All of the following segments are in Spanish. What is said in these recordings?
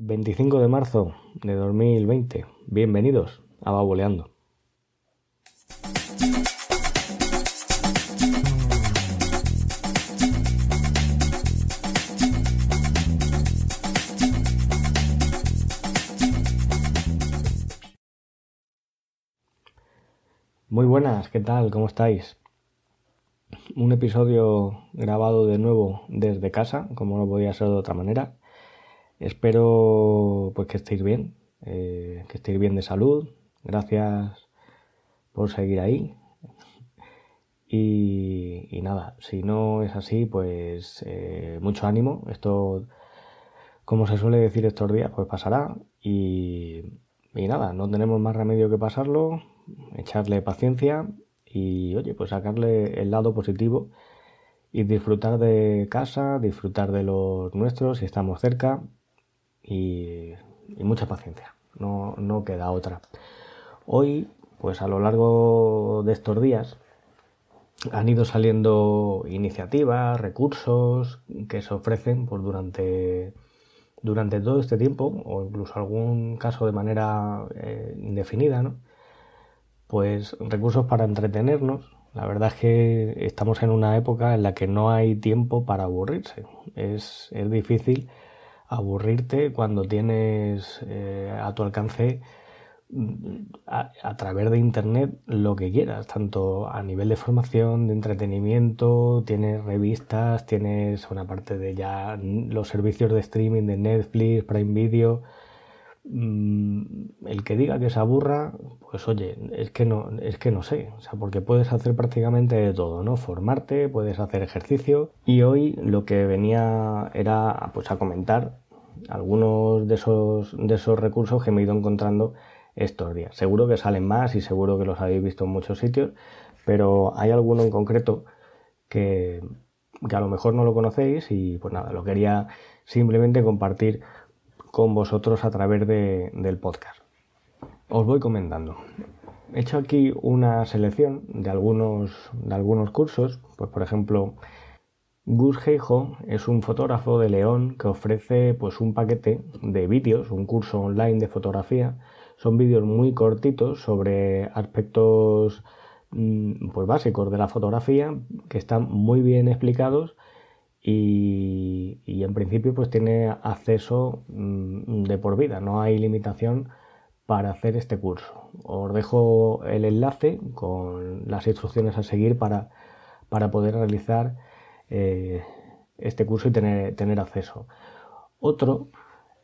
25 de marzo de 2020. Bienvenidos a Baboleando. Muy buenas, ¿qué tal? ¿Cómo estáis? Un episodio grabado de nuevo desde casa, como no podía ser de otra manera. Espero pues que estéis bien, eh, que estéis bien de salud. Gracias por seguir ahí. Y, nada, si no es así, pues eh, mucho ánimo. Esto, como se suele decir estos días, pues pasará. Y, y nada, no tenemos más remedio que pasarlo, echarle paciencia y, oye, pues sacarle el lado positivo y disfrutar de casa, disfrutar de los nuestros si estamos cerca y, mucha paciencia, no, no queda otra. Hoy, pues a lo largo de estos días, han ido saliendo iniciativas, recursos que se ofrecen pues, durante, durante todo este tiempo, o incluso algún caso de manera eh, indefinida, ¿no? Pues recursos para entretenernos. La verdad es que estamos en una época en la que no hay tiempo para aburrirse. Es, es difícil aburrirte cuando tienes eh, a tu alcance mm, a, través de internet lo que quieras, tanto a nivel de formación, de entretenimiento, tienes revistas, tienes una parte de ya los servicios de streaming de Netflix, Prime Video. Mm, el que diga que se aburra, pues oye, es que no, es que no sé, o sea, porque puedes hacer prácticamente de todo, ¿no? Formarte, puedes hacer ejercicio y hoy lo que venía era pues a comentar algunos de esos, de esos recursos que me he ido encontrando estos días. Seguro que salen más y seguro que los habéis visto en muchos sitios, pero hay alguno en concreto que, que a lo mejor no lo conocéis y pues nada, lo quería simplemente compartir con vosotros a través de, del podcast. Os voy comentando. He hecho aquí una selección de algunos, de algunos cursos, pues por ejemplo, Gus Heijo es un fotógrafo de León que ofrece pues un paquete de vídeos, un curso online de fotografía. Son vídeos muy cortitos sobre aspectos mm, pues básicos de la fotografía que están muy bien explicados y, en principio pues tiene acceso mm, de por vida, no hay limitación para hacer este curso. Os dejo el enlace con las instrucciones a seguir para, para poder realizar eh, este curso y tener, tener acceso. Otro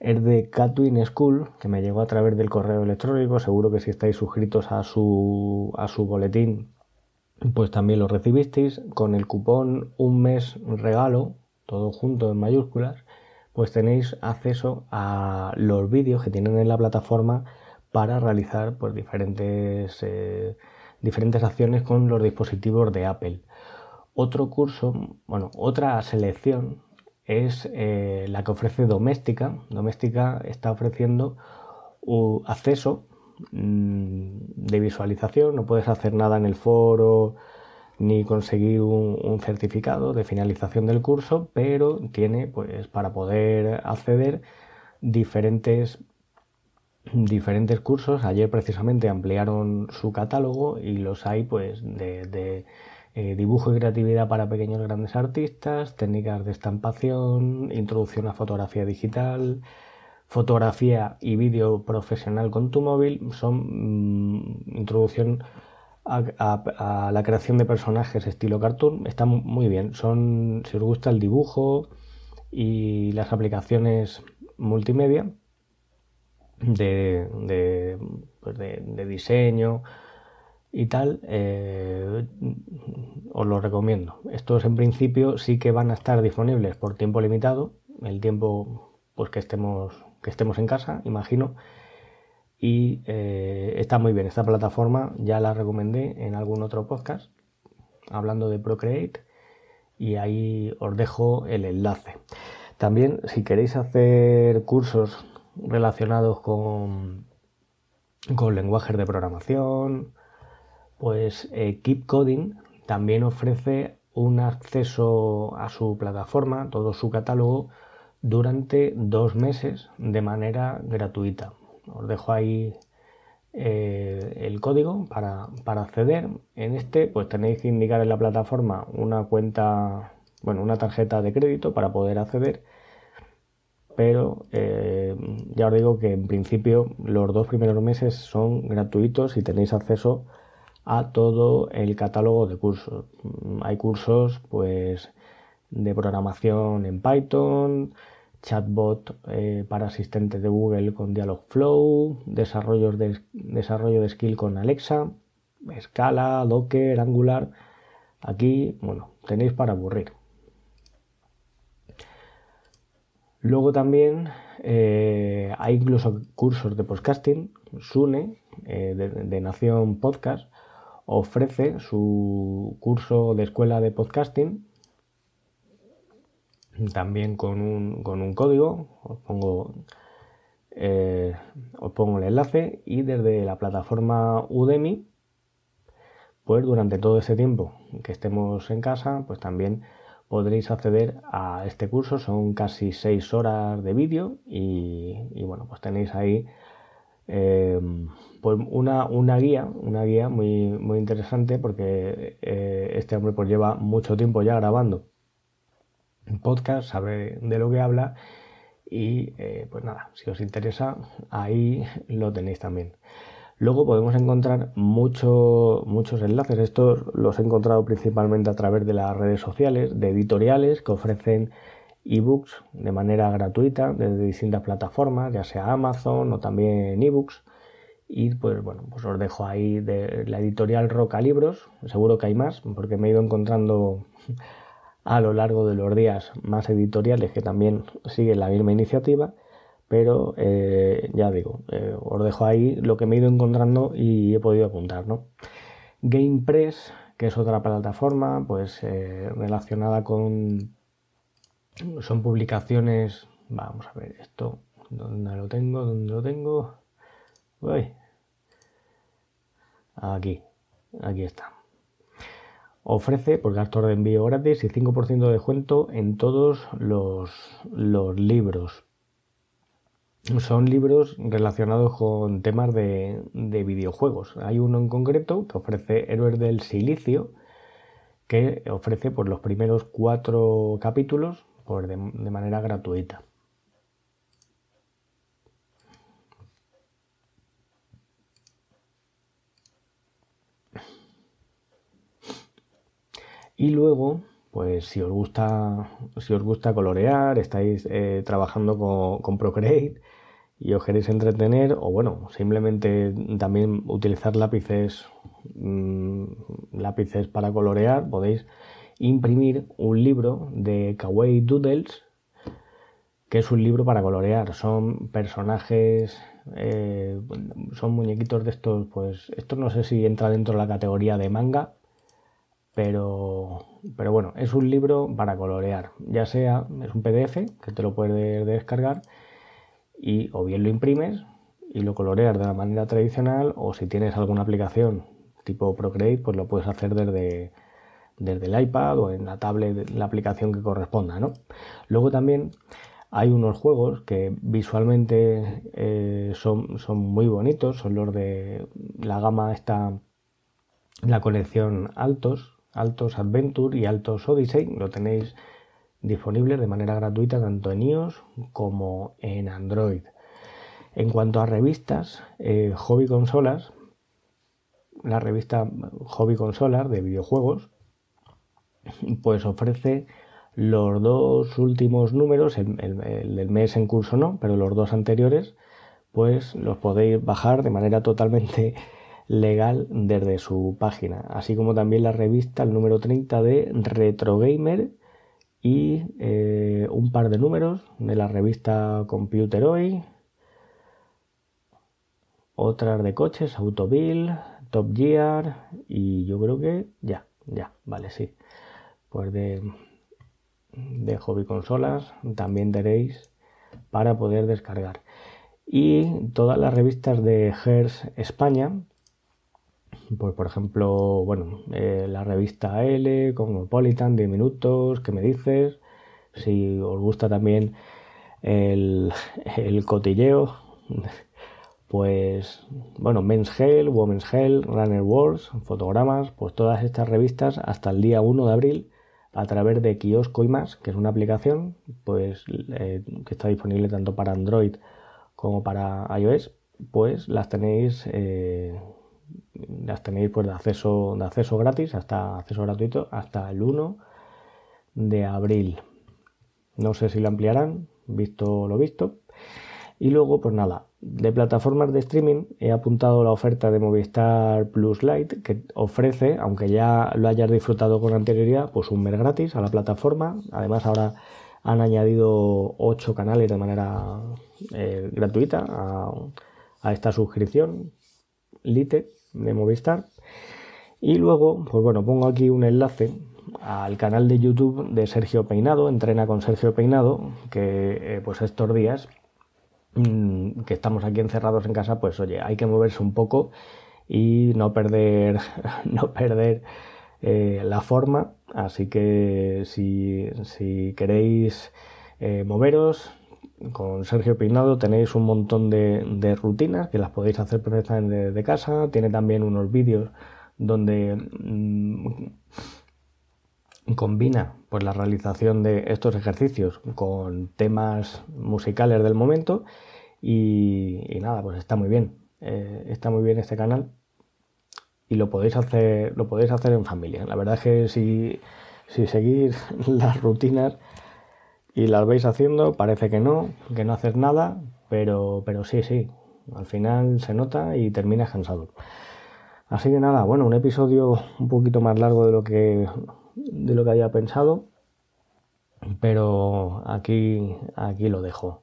es de Catwin School, que me llegó a través del correo electrónico. Seguro que si estáis suscritos a su, a su boletín, pues también lo recibisteis. Con el cupón un mes regalo, todo junto en mayúsculas, pues tenéis acceso a los vídeos que tienen en la plataforma para realizar pues, diferentes, eh, diferentes acciones con los dispositivos de Apple. Otro curso, bueno, otra selección es eh, la que ofrece Doméstica. Doméstica está ofreciendo acceso mm, de visualización, no puedes hacer nada en el foro ni conseguir un, certificado de finalización del curso, pero tiene pues para poder acceder diferentes diferentes cursos. Ayer precisamente ampliaron su catálogo y los hay pues de eh, dibujo y creatividad para pequeños grandes artistas, técnicas de estampación, introducción a fotografía digital, fotografía y vídeo profesional con tu móvil, son mm, introducción a, la creación de personajes estilo cartoon, está muy bien, son, si os gusta el dibujo y las aplicaciones multimedia de, pues de diseño, y tal, eh, os lo recomiendo. Estos en principio sí que van a estar disponibles por tiempo limitado, el tiempo pues que estemos, que estemos en casa, imagino. Y eh, está muy bien, esta plataforma ya la recomendé en algún otro podcast hablando de Procreate y ahí os dejo el enlace. También si queréis hacer cursos relacionados con, con lenguajes de programación, pues eh, Keep Coding también ofrece un acceso a su plataforma, todo su catálogo, durante dos meses de manera gratuita. Os dejo ahí eh, el código para, acceder. En este, pues tenéis que indicar en la plataforma una cuenta, bueno, una tarjeta de crédito para poder acceder. Pero eh, ya os digo que en principio los dos primeros meses son gratuitos y tenéis acceso a todo el catálogo de cursos. Hay cursos, pues, de programación en Python, chatbot eh, para asistentes de Google con Dialogflow, desarrollos de, desarrollo de skill con Alexa, Scala, Docker, Angular. Aquí, bueno, tenéis para aburrir. Luego también eh, hay incluso cursos de podcasting. Sune, eh, de, Nación Podcast, ofrece su curso de escuela de podcasting también con un, con un código, os pongo, eh, os pongo el enlace y desde la plataforma Udemy, pues durante todo ese tiempo que estemos en casa, pues también podréis acceder a este curso, son casi seis horas de vídeo y, bueno, pues tenéis ahí eh, pues una, una, guía, una guía muy, muy interesante porque eh, este hombre pues lleva mucho tiempo ya grabando podcast, sabe de lo que habla y eh, pues nada, si os interesa, ahí lo tenéis también. Luego podemos encontrar muchos enlaces. Estos los he encontrado principalmente a través de las redes sociales, de editoriales que ofrecen ebooks de manera gratuita desde distintas plataformas, ya sea Amazon o también ebooks. Y pues bueno, pues os dejo ahí de la editorial Roca Libros. Seguro que hay más, porque me he ido encontrando a lo largo de los días más editoriales que también siguen la misma iniciativa, pero eh, ya digo, eh, os dejo ahí lo que me he ido encontrando y he podido apuntar, ¿no? GamePress, que es otra plataforma, pues eh, relacionada con... Son publicaciones... Vamos a ver esto, ¿dónde lo tengo? ¿Dónde lo tengo? Uy. Aquí, aquí está. Ofrece por gastos de envío gratis y 5% de descuento en todos los, libros. Son libros relacionados con temas de, videojuegos. Hay uno en concreto que ofrece Héroes del Silicio, que ofrece por los primeros cuatro capítulos por de manera gratuita. Y luego, pues si os gusta, si os gusta colorear, estáis eh, trabajando con, Procreate y os queréis entretener, o bueno, simplemente también utilizar lápices, mm, lápices para colorear, podéis imprimir un libro de Kawaii Doodles, que es un libro para colorear. Son personajes, eh, son muñequitos de estos, pues esto no sé si entra dentro de la categoría de manga, pero, pero bueno, es un libro para colorear, ya sea, es un PDF que te lo puedes descargar y o bien lo imprimes y lo coloreas de la manera tradicional o si tienes alguna aplicación tipo Procreate, pues lo puedes hacer desde, desde el iPad o en la tablet, la aplicación que corresponda, ¿no? Luego también hay unos juegos que visualmente eh, son, son muy bonitos, son los de la gama esta, la colección Altos, Altos Adventure y Altos Odyssey. Lo tenéis disponible de manera gratuita tanto en iOS como en Android. En cuanto a revistas, eh, Hobby Consolas, la revista Hobby Consolas de videojuegos, pues ofrece los dos últimos números, el, el, del mes en curso no, pero los dos anteriores, pues los podéis bajar de manera totalmente legal desde su página, así como también la revista, el número 30 de Retro Gamer y eh, un par de números de la revista Computer Hoy, otras de coches, Autobill, Top Gear y yo creo que ya, ya, vale, sí. Pues de, de hobby consolas también tenéis para poder descargar. Y todas las revistas de Hers España, pues por ejemplo, bueno, eh, la revista L, Cosmopolitan, 10 minutos, ¿qué me dices? Si os gusta también el, el cotilleo, pues bueno, Men's Health, Women's Health, Runner Wars, fotogramas, pues todas estas revistas hasta el día 1 de abril a través de Kiosco y más, que es una aplicación pues eh, que está disponible tanto para Android como para iOS, pues las tenéis eh, las tenéis pues de acceso de acceso gratis hasta acceso gratuito hasta el 1 de abril. No sé si lo ampliarán, visto lo visto. Y luego, pues nada, de plataformas de streaming he apuntado la oferta de Movistar Plus Lite que ofrece, aunque ya lo hayas disfrutado con anterioridad, pues un mes gratis a la plataforma. Además ahora han añadido 8 canales de manera eh, gratuita a, a, esta suscripción Lite de Movistar. Y luego, pues bueno, pongo aquí un enlace al canal de YouTube de Sergio Peinado, entrena con Sergio Peinado, que eh, pues estos días mm, que estamos aquí encerrados en casa, pues oye, hay que moverse un poco y no perder, no perder eh, la forma. Así que si, si queréis eh, moveros con Sergio Peinado tenéis un montón de, rutinas que las podéis hacer perfectamente de casa. Tiene también unos vídeos donde mm, combina pues la realización de estos ejercicios con temas musicales del momento y, nada pues está muy bien eh, está muy bien este canal y lo podéis hacer lo podéis hacer en familia la verdad es que si, si seguís las rutinas y las veis haciendo parece que no que no haces nada pero pero sí sí al final se nota y terminas cansado así que nada bueno un episodio un poquito más largo de lo que de lo que había pensado, pero aquí, aquí lo dejo.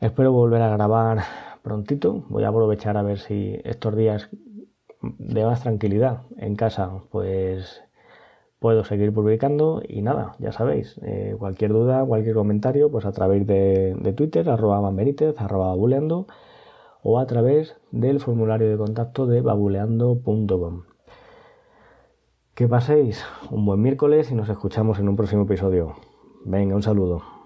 Espero volver a grabar prontito. Voy a aprovechar a ver si estos días de más tranquilidad en casa, pues puedo seguir publicando y nada, ya sabéis, eh, cualquier duda, cualquier comentario, pues a través de, Twitter, arroba manbenítez, arroba babuleando o a través del formulario de contacto de babuleando.com. Que paséis un buen miércoles y nos escuchamos en un próximo episodio. Venga, un saludo.